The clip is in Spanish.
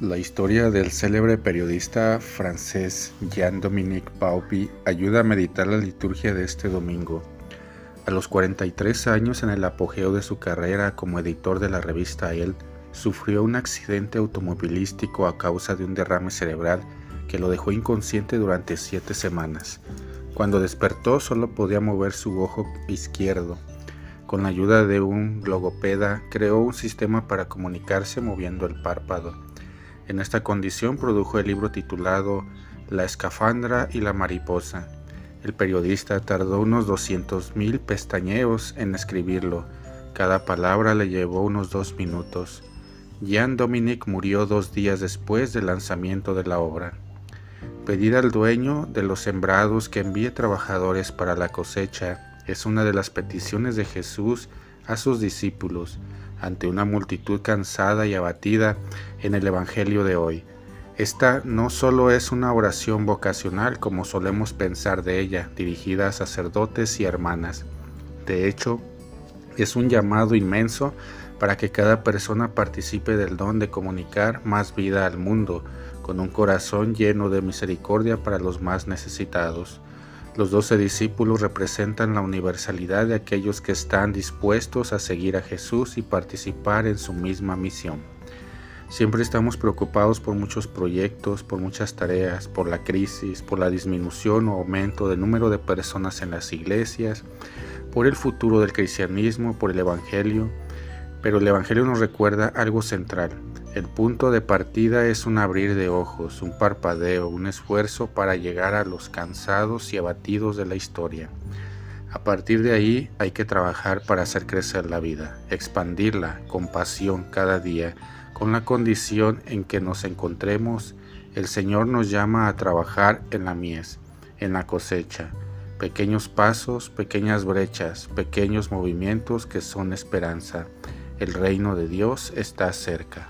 La historia del célebre periodista francés Jean-Dominique Paupi ayuda a meditar la liturgia de este domingo. A los 43 años, en el apogeo de su carrera como editor de la revista Elle, sufrió un accidente automovilístico a causa de un derrame cerebral que lo dejó inconsciente durante siete semanas. Cuando despertó solo podía mover su ojo izquierdo. Con la ayuda de un logopeda creó un sistema para comunicarse moviendo el párpado. En esta condición produjo el libro titulado La escafandra y la mariposa. El periodista tardó unos 200.000 pestañeos en escribirlo. Cada palabra le llevó unos dos minutos. Jean Dominique murió dos días después del lanzamiento de la obra. Pedir al dueño de los sembrados que envíe trabajadores para la cosecha es una de las peticiones de Jesús a sus discípulos ante una multitud cansada y abatida en el Evangelio de hoy. Esta no solo es una oración vocacional como solemos pensar de ella, dirigida a sacerdotes y hermanas. De hecho, es un llamado inmenso para que cada persona participe del don de comunicar más vida al mundo, con un corazón lleno de misericordia para los más necesitados. Los doce discípulos representan la universalidad de aquellos que están dispuestos a seguir a Jesús y participar en su misma misión. Siempre estamos preocupados por muchos proyectos, por muchas tareas, por la crisis, por la disminución o aumento del número de personas en las iglesias, por el futuro del cristianismo, por el Evangelio. Pero el Evangelio nos recuerda algo central, el punto de partida es un abrir de ojos, un parpadeo, un esfuerzo para llegar a los cansados y abatidos de la historia. A partir de ahí hay que trabajar para hacer crecer la vida, expandirla con pasión cada día, con la condición en que nos encontremos. El Señor nos llama a trabajar en la mies, en la cosecha, pequeños pasos, pequeñas brechas, pequeños movimientos que son esperanza. El reino de Dios está cerca.